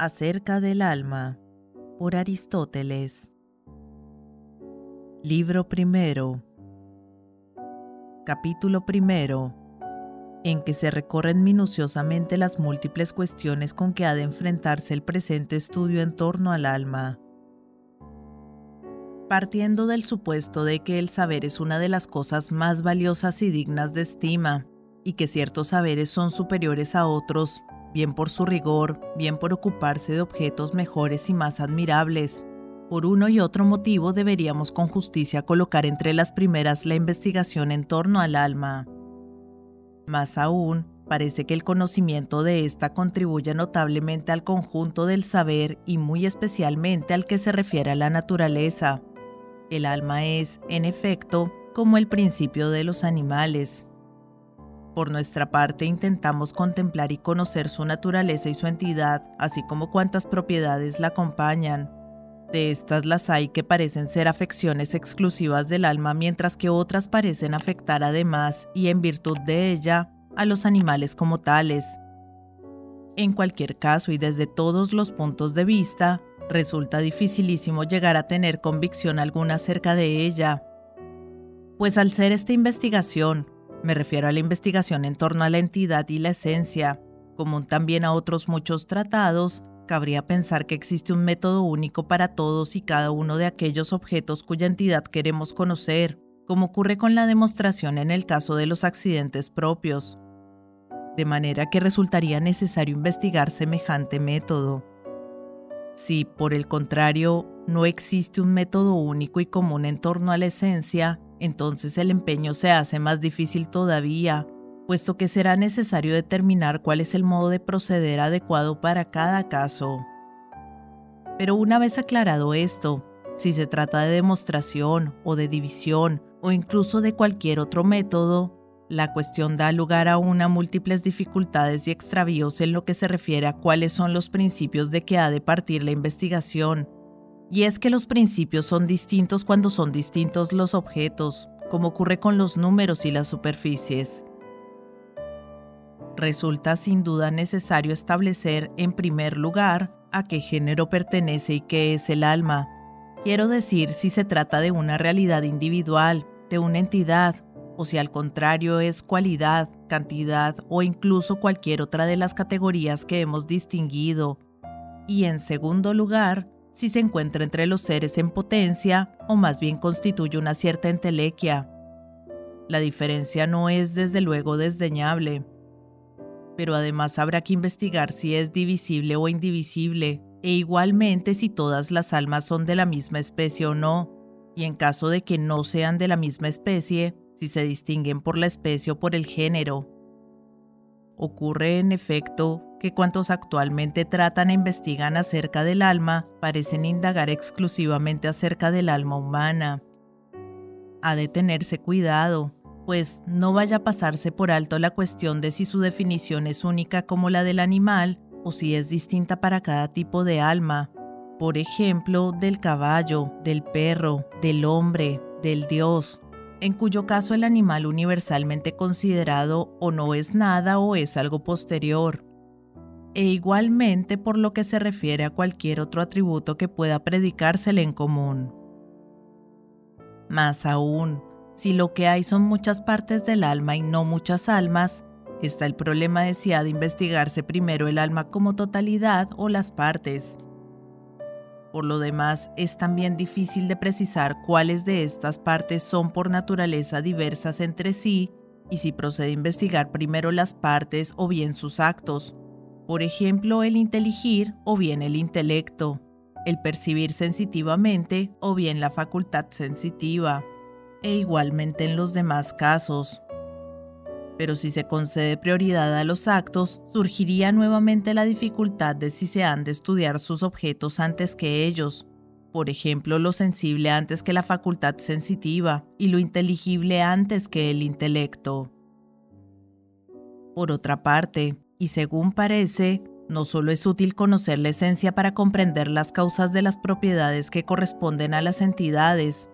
Acerca del alma, por Aristóteles. Libro primero. Capítulo primero. En que se recorren minuciosamente las múltiples cuestiones con que ha de enfrentarse el presente estudio en torno al alma. Partiendo del supuesto de que el saber es una de las cosas más valiosas y dignas de estima, y que ciertos saberes son superiores a otros, bien por su rigor, bien por ocuparse de objetos mejores y más admirables. Por uno y otro motivo deberíamos con justicia colocar entre las primeras la investigación en torno al alma. Más aún, parece que el conocimiento de ésta contribuye notablemente al conjunto del saber y muy especialmente al que se refiere a la naturaleza. El alma es, en efecto, como el principio de los animales. Por nuestra parte intentamos contemplar y conocer su naturaleza y su entidad, así como cuántas propiedades la acompañan. De estas las hay que parecen ser afecciones exclusivas del alma, mientras que otras parecen afectar además, y en virtud de ella, a los animales como tales. En cualquier caso y desde todos los puntos de vista, resulta dificilísimo llegar a tener convicción alguna acerca de ella. Pues al ser esta investigación, me refiero a la investigación en torno a la entidad y la esencia. Común también a otros muchos tratados, cabría pensar que existe un método único para todos y cada uno de aquellos objetos cuya entidad queremos conocer, como ocurre con la demostración en el caso de los accidentes propios. De manera que resultaría necesario investigar semejante método. Si, por el contrario, no existe un método único y común en torno a la esencia, entonces el empeño se hace más difícil todavía, puesto que será necesario determinar cuál es el modo de proceder adecuado para cada caso. Pero una vez aclarado esto, si se trata de demostración o de división o incluso de cualquier otro método, la cuestión da lugar a una múltiples dificultades y extravíos en lo que se refiere a cuáles son los principios de que ha de partir la investigación y es que los principios son distintos cuando son distintos los objetos, como ocurre con los números y las superficies. Resulta sin duda necesario establecer, en primer lugar, a qué género pertenece y qué es el alma. Quiero decir si se trata de una realidad individual, de una entidad, o si al contrario es cualidad, cantidad o incluso cualquier otra de las categorías que hemos distinguido. Y en segundo lugar, si se encuentra entre los seres en potencia o más bien constituye una cierta entelequia. La diferencia no es desde luego desdeñable, pero además habrá que investigar si es divisible o indivisible, e igualmente si todas las almas son de la misma especie o no, y en caso de que no sean de la misma especie, si se distinguen por la especie o por el género. Ocurre en efecto que cuantos actualmente tratan e investigan acerca del alma parecen indagar exclusivamente acerca del alma humana. Ha de tenerse cuidado, pues no vaya a pasarse por alto la cuestión de si su definición es única como la del animal o si es distinta para cada tipo de alma, por ejemplo, del caballo, del perro, del hombre, del dios, en cuyo caso el animal universalmente considerado o no es nada o es algo posterior, e igualmente por lo que se refiere a cualquier otro atributo que pueda predicársele en común. Más aún, si lo que hay son muchas partes del alma y no muchas almas, está el problema de si ha de investigarse primero el alma como totalidad o las partes. Por lo demás, es también difícil de precisar cuáles de estas partes son por naturaleza diversas entre sí y si procede a investigar primero las partes o bien sus actos, por ejemplo, el inteligir o bien el intelecto, el percibir sensitivamente o bien la facultad sensitiva, e igualmente en los demás casos. Pero si se concede prioridad a los actos, surgiría nuevamente la dificultad de si se han de estudiar sus objetos antes que ellos, por ejemplo, lo sensible antes que la facultad sensitiva y lo inteligible antes que el intelecto. Por otra parte, y según parece, no solo es útil conocer la esencia para comprender las causas de las propiedades que corresponden a las entidades.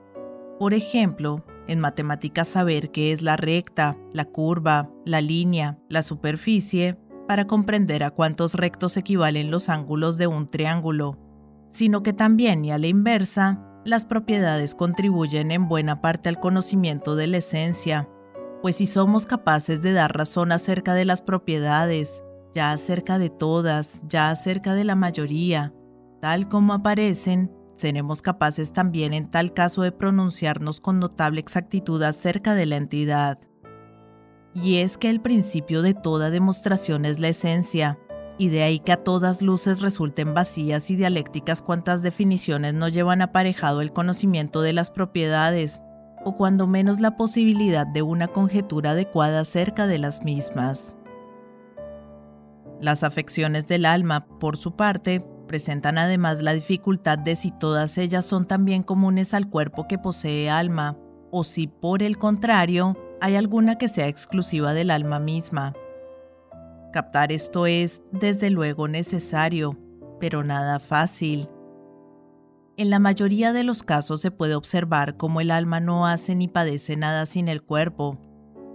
Por ejemplo, en matemáticas saber qué es la recta, la curva, la línea, la superficie, para comprender a cuántos rectos equivalen los ángulos de un triángulo, sino que también y a la inversa, las propiedades contribuyen en buena parte al conocimiento de la esencia, pues si somos capaces de dar razón acerca de las propiedades, ya acerca de todas, ya acerca de la mayoría, tal como aparecen, seremos capaces también en tal caso de pronunciarnos con notable exactitud acerca de la entidad. Y es que el principio de toda demostración es la esencia, y de ahí que a todas luces resulten vacías y dialécticas cuantas definiciones no llevan aparejado el conocimiento de las propiedades, o cuando menos la posibilidad de una conjetura adecuada acerca de las mismas. Las afecciones del alma, por su parte, presentan además la dificultad de si todas ellas son también comunes al cuerpo que posee alma, o si por el contrario hay alguna que sea exclusiva del alma misma. Captar esto es, desde luego, necesario, pero nada fácil. En la mayoría de los casos se puede observar cómo el alma no hace ni padece nada sin el cuerpo.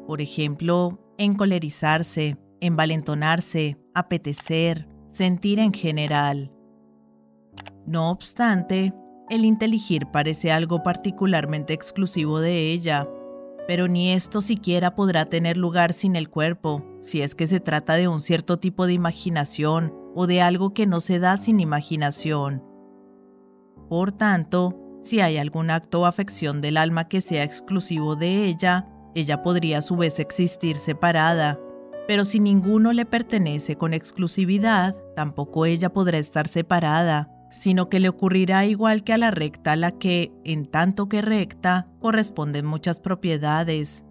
Por ejemplo, encolerizarse, envalentonarse, apetecer, sentir en general. No obstante, el inteligir parece algo particularmente exclusivo de ella, pero ni esto siquiera podrá tener lugar sin el cuerpo, si es que se trata de un cierto tipo de imaginación o de algo que no se da sin imaginación. Por tanto, si hay algún acto o afección del alma que sea exclusivo de ella, ella podría a su vez existir separada, pero si ninguno le pertenece con exclusividad, tampoco ella podrá estar separada, sino que le ocurrirá igual que a la recta la que, en tanto que recta, corresponden muchas propiedades,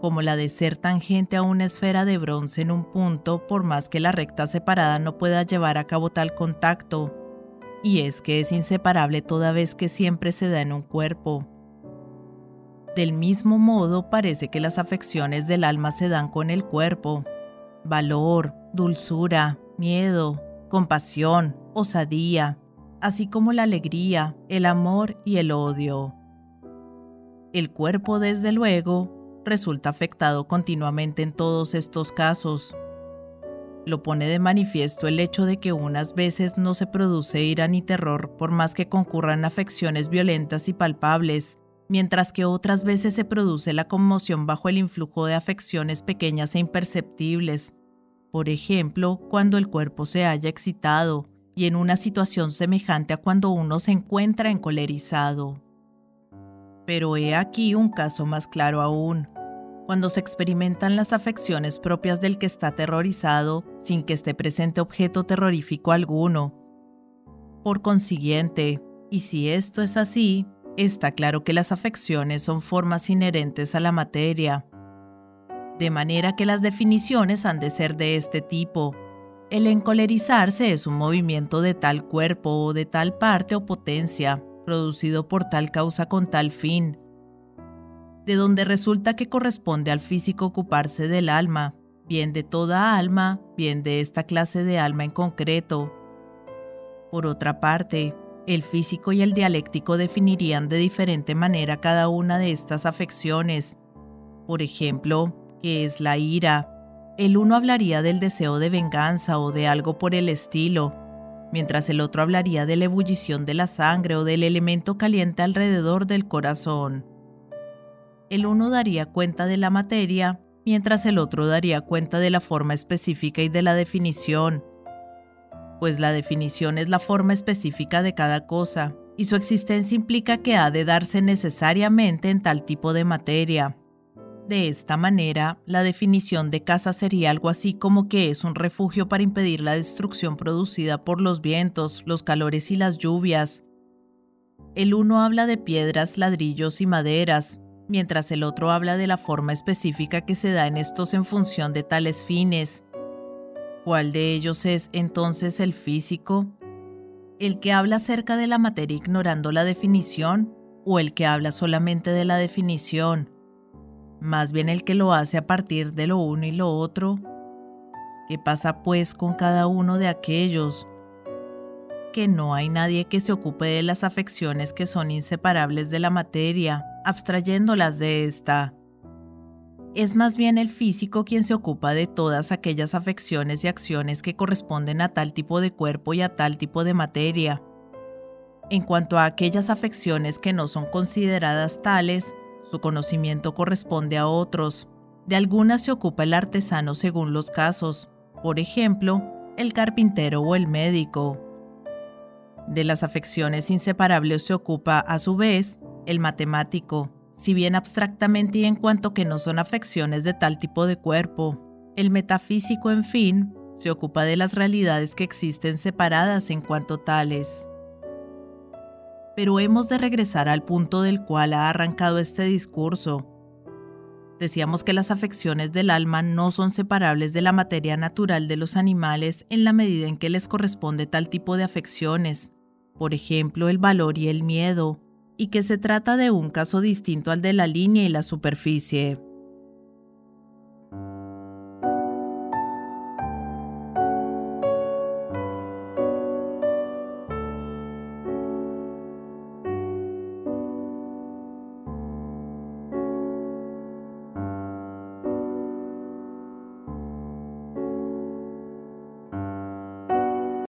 como la de ser tangente a una esfera de bronce en un punto por más que la recta separada no pueda llevar a cabo tal contacto, y es que es inseparable toda vez que siempre se da en un cuerpo. Del mismo modo parece que las afecciones del alma se dan con el cuerpo. Valor, dulzura, miedo, compasión, osadía, así como la alegría, el amor y el odio. El cuerpo, desde luego, resulta afectado continuamente en todos estos casos. Lo pone de manifiesto el hecho de que unas veces no se produce ira ni terror por más que concurran afecciones violentas y palpables, mientras que otras veces se produce la conmoción bajo el influjo de afecciones pequeñas e imperceptibles. Por ejemplo, cuando el cuerpo se haya excitado, y en una situación semejante a cuando uno se encuentra encolerizado. Pero he aquí un caso más claro aún, cuando se experimentan las afecciones propias del que está aterrorizado sin que esté presente objeto terrorífico alguno. Por consiguiente, y si esto es así, está claro que las afecciones son formas inherentes a la materia, de manera que las definiciones han de ser de este tipo, el encolerizarse es un movimiento de tal cuerpo o de tal parte o potencia, producido por tal causa con tal fin, de donde resulta que corresponde al físico ocuparse del alma, bien de toda alma, bien de esta clase de alma en concreto. Por otra parte, el físico y el dialéctico definirían de diferente manera cada una de estas afecciones. Por ejemplo, ¿qué es la ira? El uno hablaría del deseo de venganza o de algo por el estilo, mientras el otro hablaría de la ebullición de la sangre o del elemento caliente alrededor del corazón. El uno daría cuenta de la materia, mientras el otro daría cuenta de la forma específica y de la definición, pues la definición es la forma específica de cada cosa, y su existencia implica que ha de darse necesariamente en tal tipo de materia, de esta manera, la definición de casa sería algo así como que es un refugio para impedir la destrucción producida por los vientos, los calores y las lluvias. El uno habla de piedras, ladrillos y maderas, mientras el otro habla de la forma específica que se da en estos en función de tales fines. ¿Cuál de ellos es entonces el físico? ¿El que habla acerca de la materia ignorando la definición o el que habla solamente de la definición? Más bien el que lo hace a partir de lo uno y lo otro. ¿Qué pasa pues con cada uno de aquellos? Que no hay nadie que se ocupe de las afecciones que son inseparables de la materia, abstrayéndolas de esta. es más bien el físico quien se ocupa de todas aquellas afecciones y acciones que corresponden a tal tipo de cuerpo y a tal tipo de materia. En cuanto a aquellas afecciones que no son consideradas tales, su conocimiento corresponde a otros. De algunas se ocupa el artesano según los casos, por ejemplo, el carpintero o el médico. De las afecciones inseparables se ocupa, a su vez, el matemático, si bien abstractamente y en cuanto que no son afecciones de tal tipo de cuerpo. El metafísico, en fin, se ocupa de las realidades que existen separadas en cuanto tales. Pero hemos de regresar al punto del cual ha arrancado este discurso. Decíamos que las afecciones del alma no son separables de la materia natural de los animales en la medida en que les corresponde tal tipo de afecciones, por ejemplo el valor y el miedo, y que se trata de un caso distinto al de la línea y la superficie.